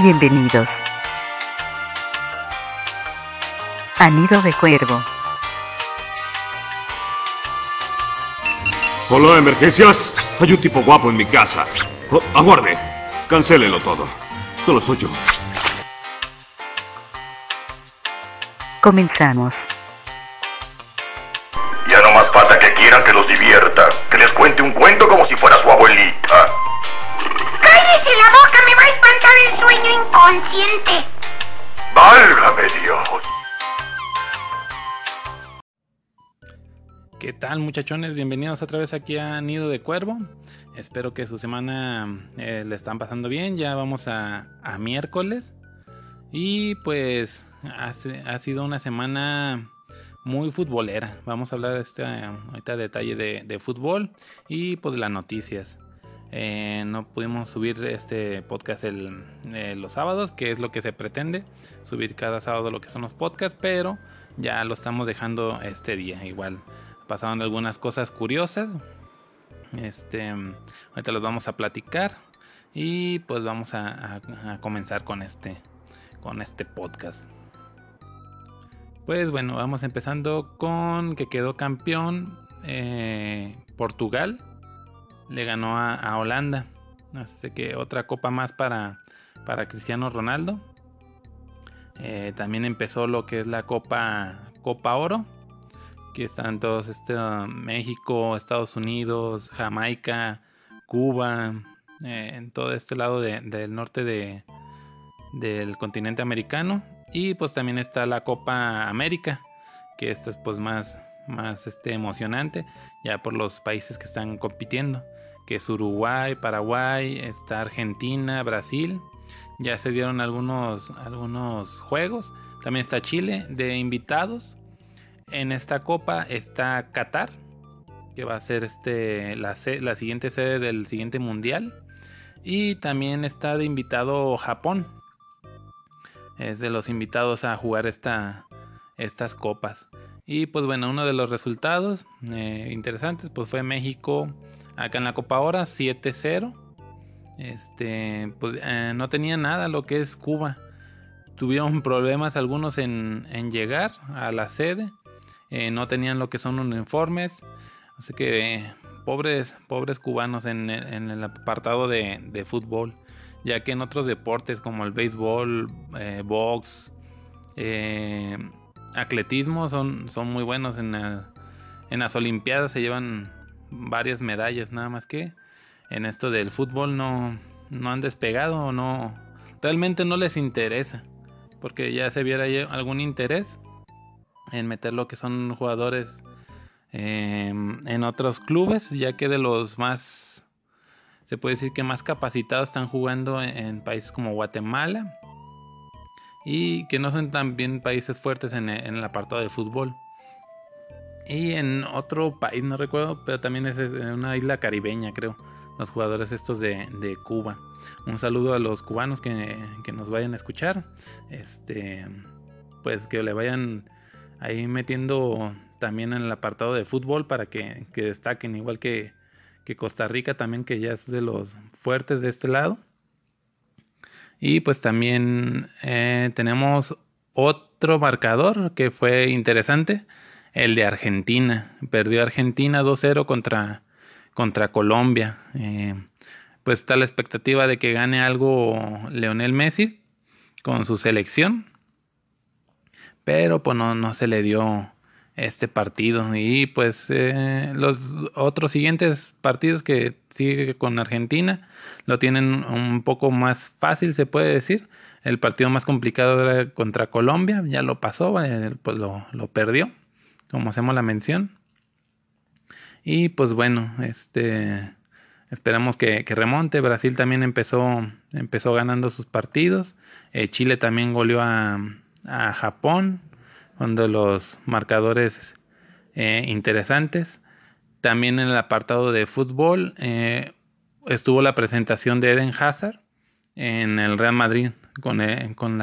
Bienvenidos. A Nido de Cuervo. Hola, emergencias. Hay un tipo guapo en mi casa. Oh, aguarde. Cancélelo todo. Solo soy yo. Comenzamos. Tal muchachones? Bienvenidos otra vez aquí a Nido de Cuervo. Espero que su semana eh, le están pasando bien. Ya vamos a, a miércoles. Y pues hace- ha sido una semana muy futbolera. Vamos a hablar este, ahorita detalle de, de fútbol y pues las noticias. Eh, no pudimos subir este podcast el- eh, los sábados, que es lo que se pretende, subir cada sábado lo que son los podcasts, pero ya lo estamos dejando este día. Igual pasaron algunas cosas curiosas. Este, ahorita los vamos a platicar y pues vamos a, comenzar con este, con este podcast. Pues bueno, vamos empezando con que quedó campeón eh, Portugal. Le ganó a, a Holanda. Así que otra copa más para, para Cristiano Ronaldo. Eh, también empezó lo que es la Copa, Copa Oro. Que están todos este, México, Estados Unidos, Jamaica, Cuba, eh, en todo este lado de- del norte de, del continente americano. Y pues también está la Copa América, que esta es pues más, más este, emocionante, ya por los países que están compitiendo, que es Uruguay, Paraguay, está Argentina, Brasil. Ya se dieron algunos, algunos juegos. También está Chile de invitados. En esta copa está Qatar, que va a ser este, la, la siguiente sede del siguiente mundial. Y también está de invitado Japón. Es de los invitados a jugar esta, estas copas. Y pues bueno, uno de los resultados eh, interesantes pues fue México acá en la Copa Ahora 7-0. Este, pues eh, no tenía nada lo que es Cuba. Tuvieron problemas algunos en, en llegar a la sede. Eh, no tenían lo que son uniformes. Así que eh, pobres, pobres cubanos en, el- apartado de, fútbol. Ya que en otros deportes como el béisbol, eh, box, eh, atletismo son, son muy buenos en, la- en las Olimpiadas. Se llevan varias medallas, nada más que en esto del fútbol no, no han despegado no. Realmente no les interesa. Porque ya se viera algún interés en meter lo que son jugadores eh, en otros clubes, ya que de los más, se puede decir que más capacitados están jugando en, países como Guatemala y que no son también países fuertes en, el- apartado de fútbol. Y en otro país, no recuerdo, pero también es una isla caribeña, creo, los jugadores estos de, de Cuba. Un saludo a los cubanos que, que nos vayan a escuchar. Este, pues que le vayan ahí metiendo también en el apartado de fútbol para que, que destaquen, igual que, que Costa Rica también, que ya es de los fuertes de este lado. Y pues también eh, tenemos otro marcador que fue interesante, el de Argentina. Perdió Argentina 2-0 contra, contra Colombia. Eh, pues está la expectativa de que gane algo Leonel Messi con su selección. Pero pues no, no se le dio este partido. Y pues eh, los otros siguientes partidos que sigue con Argentina lo tienen un poco más fácil, se puede decir. El partido más complicado era contra Colombia, ya lo pasó, eh, pues lo, lo perdió, como hacemos la mención. Y pues bueno, este esperamos que, que remonte. Brasil también empezó, empezó ganando sus partidos. Eh, Chile también goleó a, a Japón, uno de los marcadores eh, interesantes. También en el apartado de fútbol eh, estuvo la presentación de Eden Hazard en el Real Madrid con, eh, con,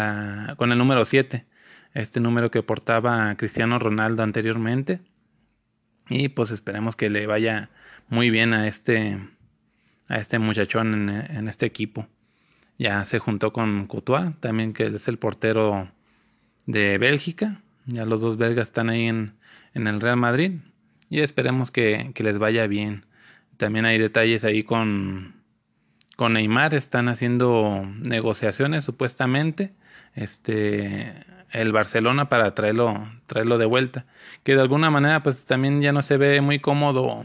con el número 7, este número que portaba Cristiano Ronaldo anteriormente. Y pues esperemos que le vaya muy bien a este, a este muchachón en, en este equipo. ya se juntó con Courtois, también que es el portero de Bélgica. Ya los dos belgas están ahí en, en el Real Madrid y esperemos que, que, les vaya bien. También hay detalles ahí con, con Neymar, están haciendo negociaciones supuestamente. Este, el Barcelona para traerlo, traerlo de vuelta. Que de alguna manera pues también ya no se ve muy cómodo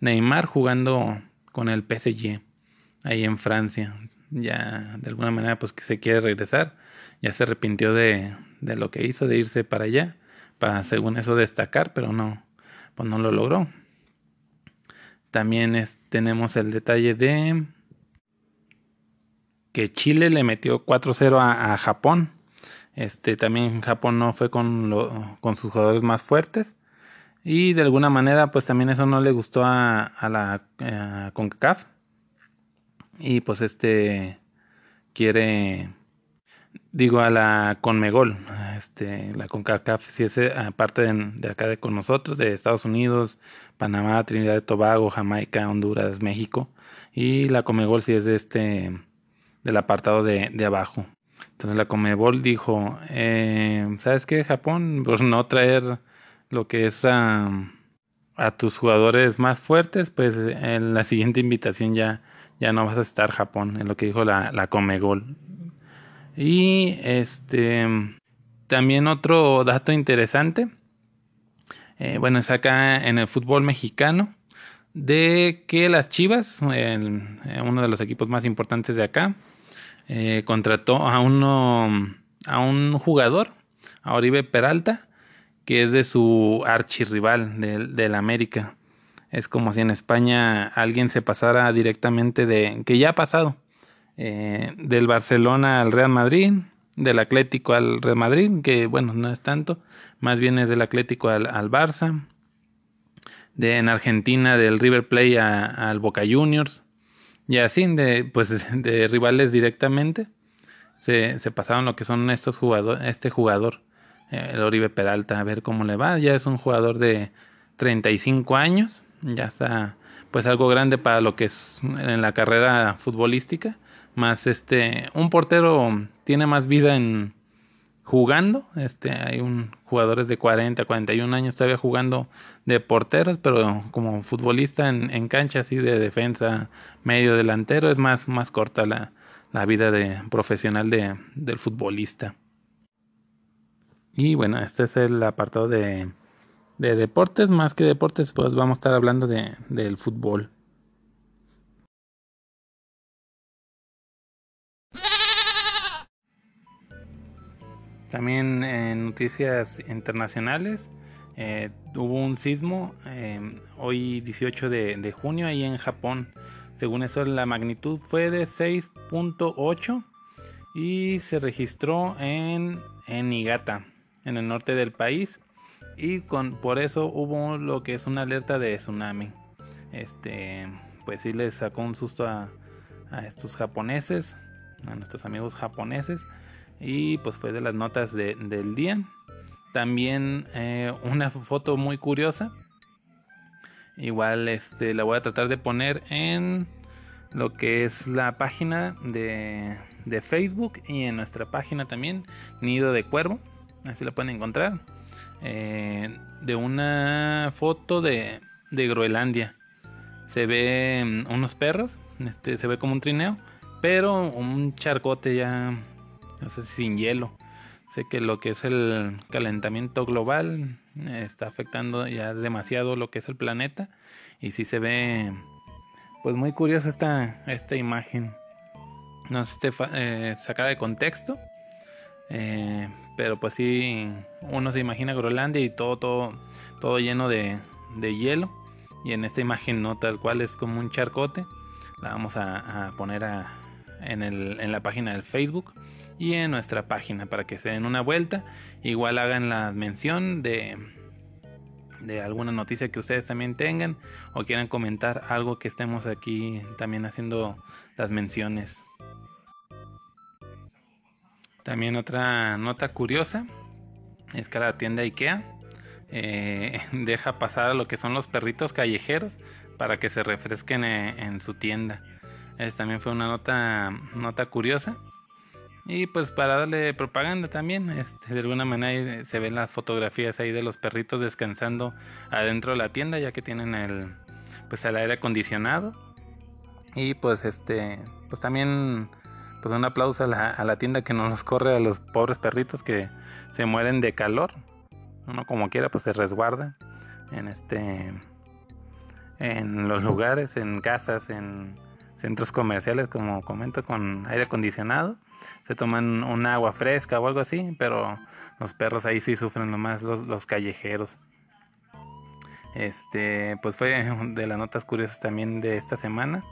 Neymar jugando con el PSG ahí en Francia. Ya de alguna manera pues que se quiere regresar. Ya se arrepintió de, de lo que hizo, de irse para allá, para según eso destacar, pero no, pues no lo logró. También es, tenemos el detalle de que Chile le metió 4-0 a, a Japón este, también Japón no fue con, con sus jugadores más fuertes. Y de alguna manera, pues también eso no le gustó a, a la eh, CONCACAF. Y pues este quiere, digo, a la CONMEGOL. Este, la CONCACAF si es eh, aparte de, acá de con nosotros, de Estados Unidos, Panamá, Trinidad y Tobago, Jamaica, Honduras, México. Y la CONMEGOL si es de este, del apartado de, de abajo. Entonces la Comebol dijo, eh, ¿sabes qué, Japón? Pues no traer lo que es a, a tus jugadores más fuertes, pues en la siguiente invitación ya, ya no vas a estar Japón, en lo que dijo la, la Comebol. Y este también otro dato interesante, eh, bueno, es acá en el fútbol mexicano, de que las Chivas, el, uno de los equipos más importantes de acá, eh, contrató a uno, a un jugador, a Oribe Peralta, que es de su archirrival del, del América. Es como si en España alguien se pasara directamente de, que ya ha pasado, eh, del Barcelona al Real Madrid, del Atlético al Real Madrid, que bueno, no es tanto, más bien es del Atlético al, Barça, de en Argentina del River Plate al Boca Juniors, y así, de, pues, de rivales directamente, se, se pasaron lo que son estos jugadores, este jugador, eh, el Oribe Peralta, a ver cómo le va. Ya es un jugador de 35 años, ya está pues algo grande para lo que es en la carrera futbolística. Más este, un portero tiene más vida en jugando. Este, hay un jugadores de 40, 41 años todavía jugando de porteros, pero como futbolista en, en cancha así de defensa, medio delantero, es más, más corta la, la vida de profesional de, del futbolista. Y bueno, este es el apartado de, de deportes, más que deportes, pues vamos a estar hablando de, del fútbol. También en noticias internacionales eh, hubo un sismo eh, hoy 18 de, de, junio ahí en Japón. Según eso la magnitud fue de 6.8 y se registró en, en Niigata, en el norte del país. Y con, por eso hubo lo que es una alerta de tsunami. Este, pues sí les sacó un susto a, a estos japoneses, a nuestros amigos japoneses y pues fue de las notas de, del día. También eh, una foto muy curiosa. Igual este, la voy a tratar de poner en lo que es la página de, de Facebook y en nuestra página también, Nido de Cuervo. Así la pueden encontrar. Eh, de una foto de, de Groenlandia. Se ve mm, unos perros, este, se ve como un trineo, pero un charcote ya no sé sin hielo. Sé que lo que es el calentamiento global eh, está afectando ya demasiado lo que es el planeta y sí se ve pues muy curiosa esta, esta imagen. No sé si esté eh, de contexto, eh, pero pues sí uno se imagina Groenlandia y todo, todo, todo lleno de, de, hielo y en esta imagen no tal cual es como un charcote. La vamos a, poner en, el, en la página del Facebook y en nuestra página para que se den una vuelta. Igual hagan la mención de, de alguna noticia que ustedes también tengan o quieran comentar algo que estemos aquí también haciendo las menciones. También otra nota curiosa es que la tienda IKEA eh, deja pasar a lo que son los perritos callejeros para que se refresquen en, en su tienda. Es, también fue una nota, nota curiosa. Y pues para darle propaganda también, este, de alguna manera se ven las fotografías ahí de los perritos descansando adentro de la tienda, ya que tienen el, pues el aire acondicionado. Y pues este, pues también, pues un aplauso a la, tienda que no nos corre a los pobres perritos que se mueren de calor. Uno como quiera pues se resguarda en este, en los lugares, en casas, en centros comerciales, como comento, con aire acondicionado se toman un agua fresca o algo así, pero los perros ahí sí sufren nomás los, los callejeros. Este, pues fue de las notas curiosas también de esta semana.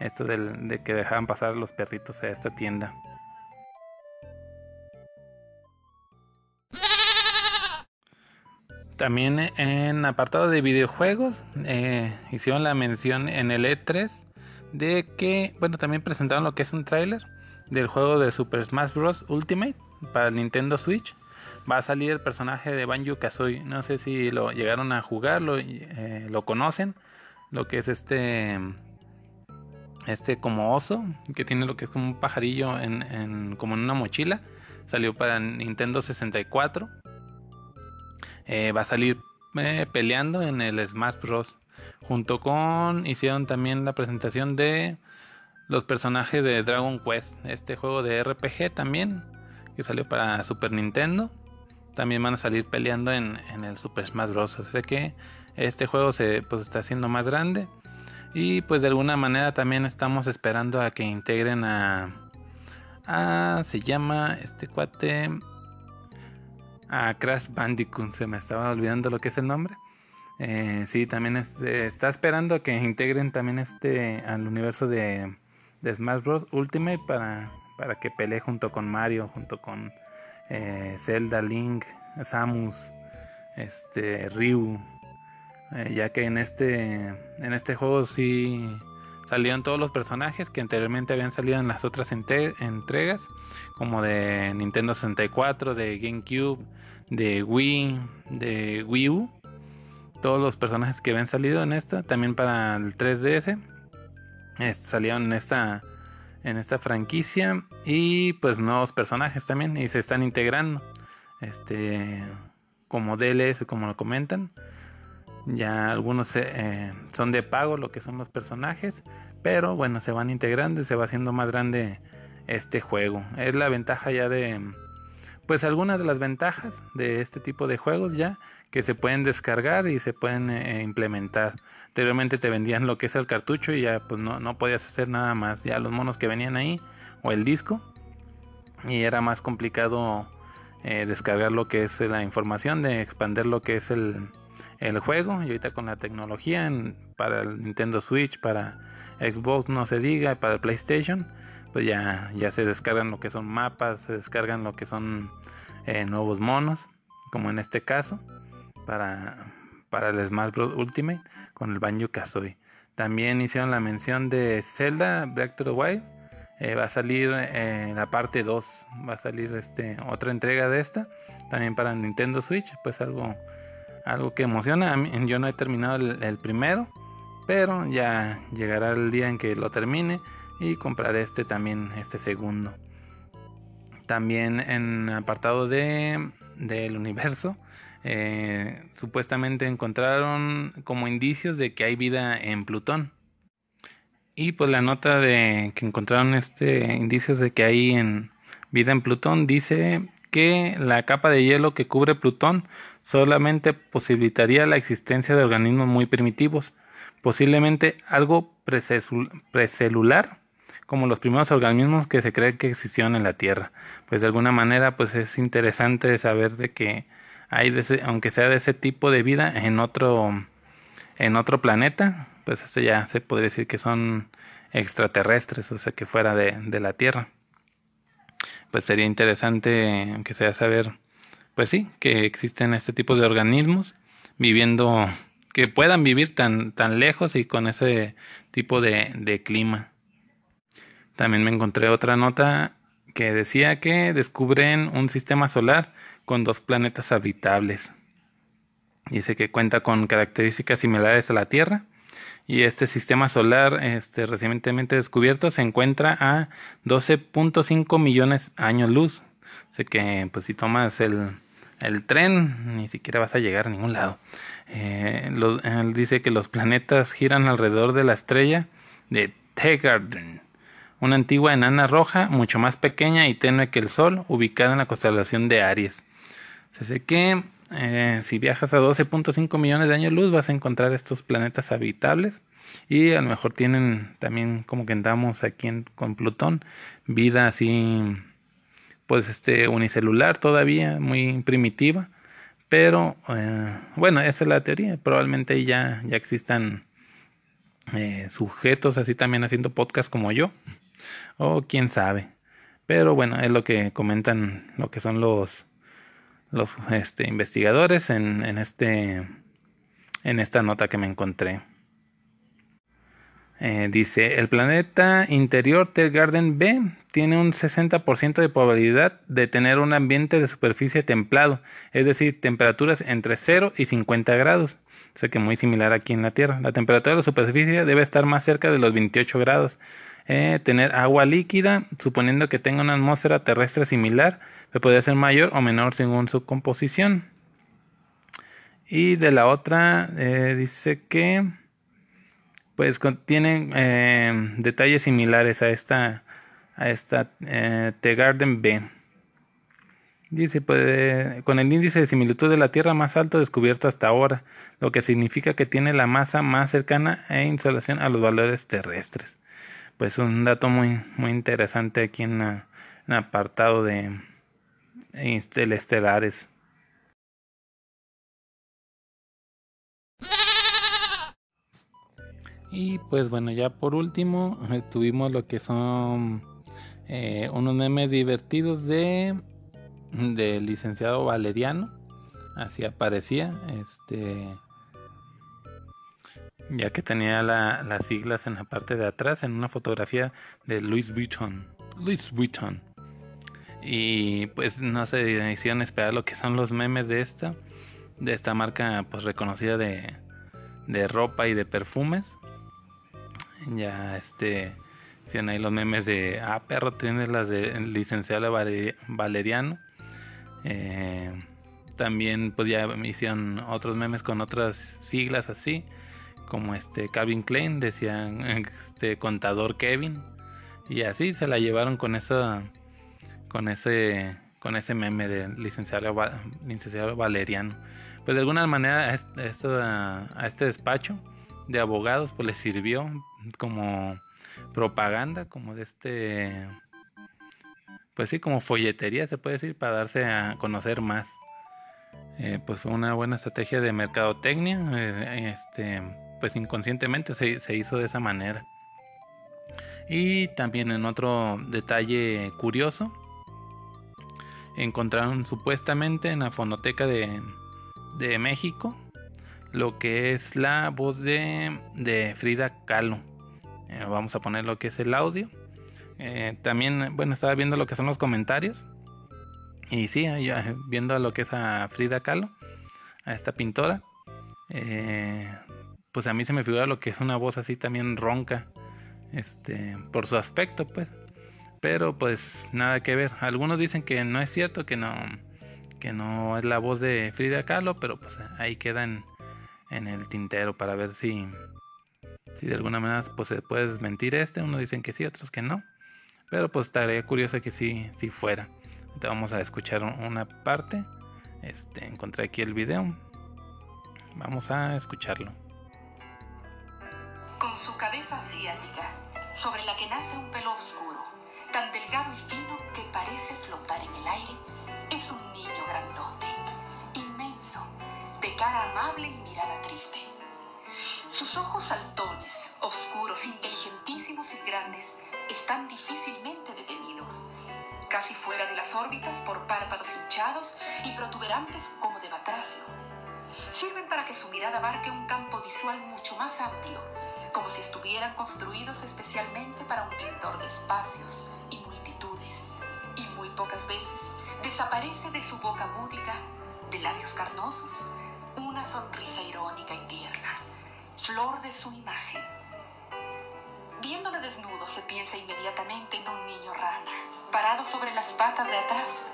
Esto de que dejaban pasar los perritos a esta tienda. También en apartado de videojuegos eh, hicieron la mención en el E3 de que, bueno, también presentaron lo que es un tráiler del juego de Super Smash Bros. Ultimate para Nintendo Switch. Va a salir el personaje de Banjo Kazooie. No sé si lo llegaron a jugar, lo, eh, lo conocen. Lo que es este. Este como oso. Que tiene lo que es un pajarillo en, como en una mochila. Salió para Nintendo 64. Eh, va a salir eh, peleando en el Smash Bros. Junto con. Hicieron también la presentación de los personajes de Dragon Quest, este juego de RPG también, que salió para Super Nintendo. También van a salir peleando en, el Super Smash Bros. Así que este juego se pues, está haciendo más grande. Y pues de alguna manera también estamos esperando a que integren a... a se llama este cuate... A Crash Bandicoot. Se me estaba olvidando lo que es el nombre. Eh, sí, también está esperando que integren también este al universo de de Smash Bros. Ultimate para, para que pelee junto con Mario, junto con eh, Zelda, Link, Samus, este, Ryu. Eh, ya que en este, en este juego sí salieron todos los personajes que anteriormente habían salido en las otras entregas, como de Nintendo 64, de GameCube, de Wii, de Wii U. Todos los personajes que habían salido en esta, también para el 3DS salieron en esta en esta franquicia y pues nuevos personajes también y se están integrando. Este como DLS como lo comentan ya algunos eh, son de pago lo que son los personajes pero bueno se van integrando y se va haciendo más grande este juego. Es la ventaja ya de pues algunas de las ventajas de este tipo de juegos ya que se pueden descargar y se pueden eh, implementar Anteriormente te vendían lo que es el cartucho y ya pues no, no podías hacer nada más. Ya los monos que venían ahí o el disco. Y era más complicado eh, descargar lo que es la información, de expandir lo que es el, el juego. Y ahorita con la tecnología para el Nintendo Switch, para Xbox no se diga, para el PlayStation, pues ya, ya se descargan lo que son mapas, se descargan lo que son eh, nuevos monos, como en este caso, para, para el Smash Bros. Ultimate con el Banjo Kazooie. También hicieron la mención de Zelda Breath of the Wild. Eh, va a salir eh, la parte 2. Va a salir este, otra entrega de esta. También para Nintendo Switch. Pues algo, algo que emociona. yo no he terminado el, primero. Pero ya llegará el día en que lo termine. Y compraré este también, este segundo. También en apartado de del universo eh, supuestamente encontraron como indicios de que hay vida en Plutón. Y pues la nota de que encontraron este indicios de que hay en vida en Plutón dice que la capa de hielo que cubre Plutón solamente posibilitaría la existencia de organismos muy primitivos, posiblemente algo precelular, como los primeros organismos que se cree que existieron en la Tierra. Pues de alguna manera pues es interesante saber de que hay aunque sea de ese tipo de vida en otro en otro planeta pues eso ya se podría decir que son extraterrestres o sea que fuera de, de la tierra pues sería interesante aunque sea saber pues sí que existen este tipo de organismos viviendo que puedan vivir tan tan lejos y con ese tipo de, de clima también me encontré otra nota que decía que descubren un sistema solar con dos planetas habitables. Dice que cuenta con características similares a la Tierra Y este sistema solar este, recientemente descubierto se encuentra a 12.5 millones años luz. Así que pues si tomas el, el tren ni siquiera vas a llegar a ningún lado. Eh, él dice que los planetas giran alrededor de la estrella de Tegarden, una antigua enana roja mucho más pequeña y tenue que el Sol, ubicada en la constelación de Aries. Así que eh, si viajas a 12.5 millones de años luz vas a encontrar estos planetas habitables y a lo mejor tienen también como que andamos aquí con Plutón vida así pues este unicelular todavía muy primitiva pero eh, bueno esa es la teoría probablemente ya ya existan eh, sujetos así también haciendo podcast como yo o quién sabe pero bueno es lo que comentan lo que son los los este, investigadores en, en, este en esta nota que me encontré eh, dice, el planeta interior del Garden B tiene un 60% de probabilidad de tener un ambiente de superficie templado, es decir, temperaturas entre 0 y 50 grados. O sea que muy similar aquí en la Tierra. La temperatura de la superficie debe estar más cerca de los 28 grados. Eh, tener agua líquida, suponiendo que tenga una atmósfera terrestre similar, puede ser mayor o menor según su composición. Y de la otra eh, dice que pues contienen eh, detalles similares a esta a esta eh, Garden B. Dice, pues, con el índice de similitud de la Tierra más alto descubierto hasta ahora, lo que significa que tiene la masa más cercana e insolación a los valores terrestres. Pues un dato muy, muy interesante aquí en, el apartado de estelares. Y pues bueno, ya por último eh, tuvimos lo que son eh, unos memes divertidos de del licenciado Valeriano. Así aparecía. Este. Ya que tenía las siglas en la parte de atrás en una fotografía de Louis Vuitton. Louis Vuitton. Y pues no se hicieron esperar lo que son los memes de esta. De esta marca pues reconocida de, de ropa y de perfumes ya este tienen ahí los memes de ah perro tiene las de licenciado Valeriano eh, también pues ya hicieron otros memes con otras siglas así como este Calvin Klein decían este contador Kevin y así se la llevaron con esa con ese con ese meme de licenciado, licenciado Valeriano pues de alguna manera a este, a este despacho de abogados pues les sirvió como propaganda, como de este, pues sí, como folletería se puede decir, para darse a conocer más. Eh, pues fue una buena estrategia de mercadotecnia, eh, este, pues inconscientemente se, se hizo de esa manera. Y también en otro detalle curioso, encontraron supuestamente en la fonoteca de, de México lo que es la voz de, de Frida Kahlo. Eh, vamos a poner lo que es el audio. Eh, también, bueno, estaba viendo lo que son los comentarios. Y sí, viendo lo que es a Frida Kahlo, a esta pintora. Eh, pues a mí se me figura lo que es una voz así también ronca. Este, por su aspecto, pues. Pero pues nada que ver. Algunos dicen que no es cierto, que no, que no es la voz de Frida Kahlo, pero pues ahí queda en, el tintero para ver si, si de alguna manera pues, se puede desmentir este. Unos dicen que sí, otros que no. Pero pues estaría curioso que sí, si fuera. Entonces vamos a escuchar una parte. Este, encontré aquí el video. Vamos a escucharlo. Con su cabeza asiática, sobre la que nace un pelo oscuro, tan delgado y fino que parece flotar en el aire, es un niño grandote, inmenso, de cara amable y mirada triste. Sus ojos saltones, oscuros, inteligentísimos y grandes, están difícilmente detenidos, casi fuera de las órbitas por párpados hinchados y protuberantes como de batracio. Sirven para que su mirada abarque un campo visual mucho más amplio, como si estuvieran construidos especialmente para un pintor de espacios y multitudes, y muy pocas veces desaparece de su boca múdica, de labios carnosos, una sonrisa irónica y tierna flor de su imagen. Viéndole desnudo se piensa inmediatamente en un niño rana, parado sobre las patas de atrás.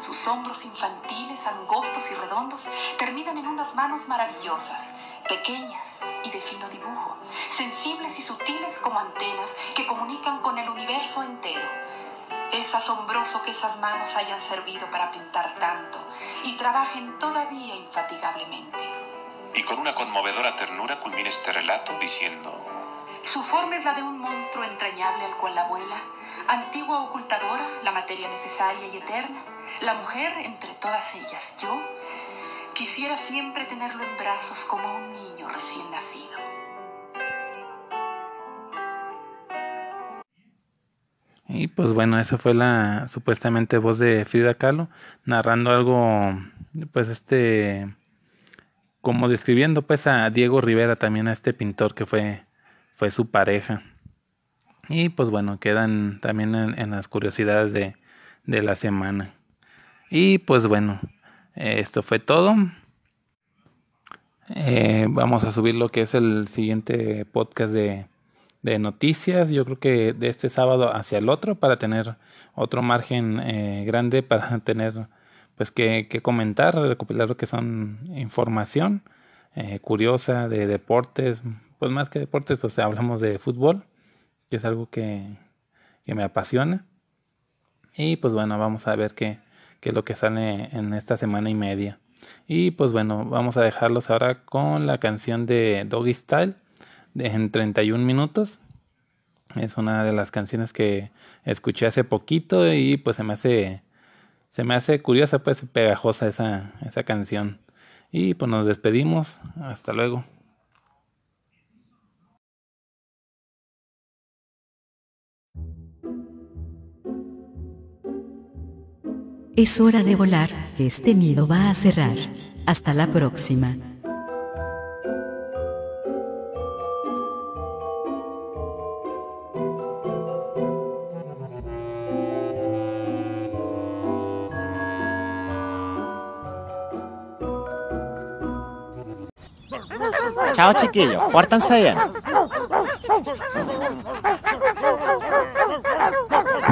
Sus hombros infantiles, angostos y redondos, terminan en unas manos maravillosas, pequeñas y de fino dibujo, sensibles y sutiles como antenas que comunican con el universo entero. Es asombroso que esas manos hayan servido para pintar tanto y trabajen todavía infatigablemente. Y con una conmovedora ternura culmina este relato diciendo... Su forma es la de un monstruo entrañable al cual la abuela, antigua ocultadora, la materia necesaria y eterna, la mujer entre todas ellas, yo, quisiera siempre tenerlo en brazos como un niño recién nacido. Y pues bueno, esa fue la supuestamente voz de Frida Kahlo narrando algo, pues este, como describiendo pues a Diego Rivera también a este pintor que fue, fue su pareja. Y pues bueno, quedan también en, las curiosidades de, de, la semana. Y pues bueno, esto fue todo. Eh, vamos a subir lo que es el siguiente podcast de de noticias, yo creo que de este sábado hacia el otro, para tener otro margen eh, grande, para tener pues que, que, comentar, recopilar lo que son información eh, curiosa de deportes, pues más que deportes, pues hablamos de fútbol, que es algo que, que me apasiona. Y pues bueno, vamos a ver qué, qué es lo que sale en esta semana y media. Y pues bueno, vamos a dejarlos ahora con la canción de Doggy Style en 31 minutos. Es una de las canciones que escuché hace poquito y pues se me hace se me hace curiosa pues pegajosa esa, esa canción. Y pues nos despedimos. Hasta luego. Es hora de volar, que este nido va a cerrar. Hasta la próxima. Chao chiquillos, pórtanse bien.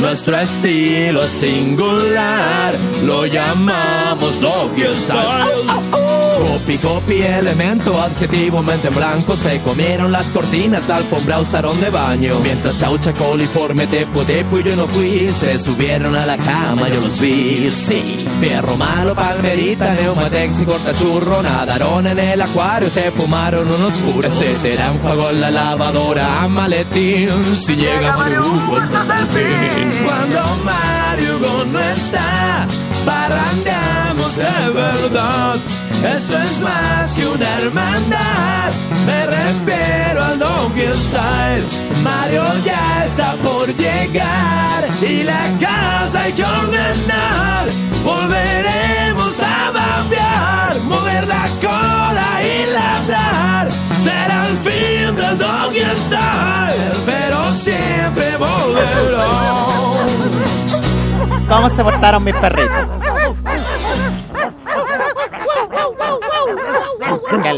Nuestro estilo es singular, lo llamamos doggy style. Copy, copy, elemento, adjetivo, mente en blanco. Se comieron las cortinas, la alfombra usaron de baño. Mientras chaucha, coliforme, tepo, tepo y yo no fui. Se subieron a la cama, yo los vi, sí Fierro malo, palmerita, neumatex y cortachurro. Nadaron en el acuario, se fumaron unos puros Ese será un juego en la lavadora, maletín. Si llega Mario hasta el fin Cuando Mario no está Parrandeamos de verdad eso es más que una hermandad. Me refiero al Doggy Style. Mario ya está por llegar y la casa hay que ordenar. Volveremos a babear, mover la cola y ladrar. Será el fin del Doggy Style, pero siempre volverá. ¿Cómo se portaron mis perritos? Qué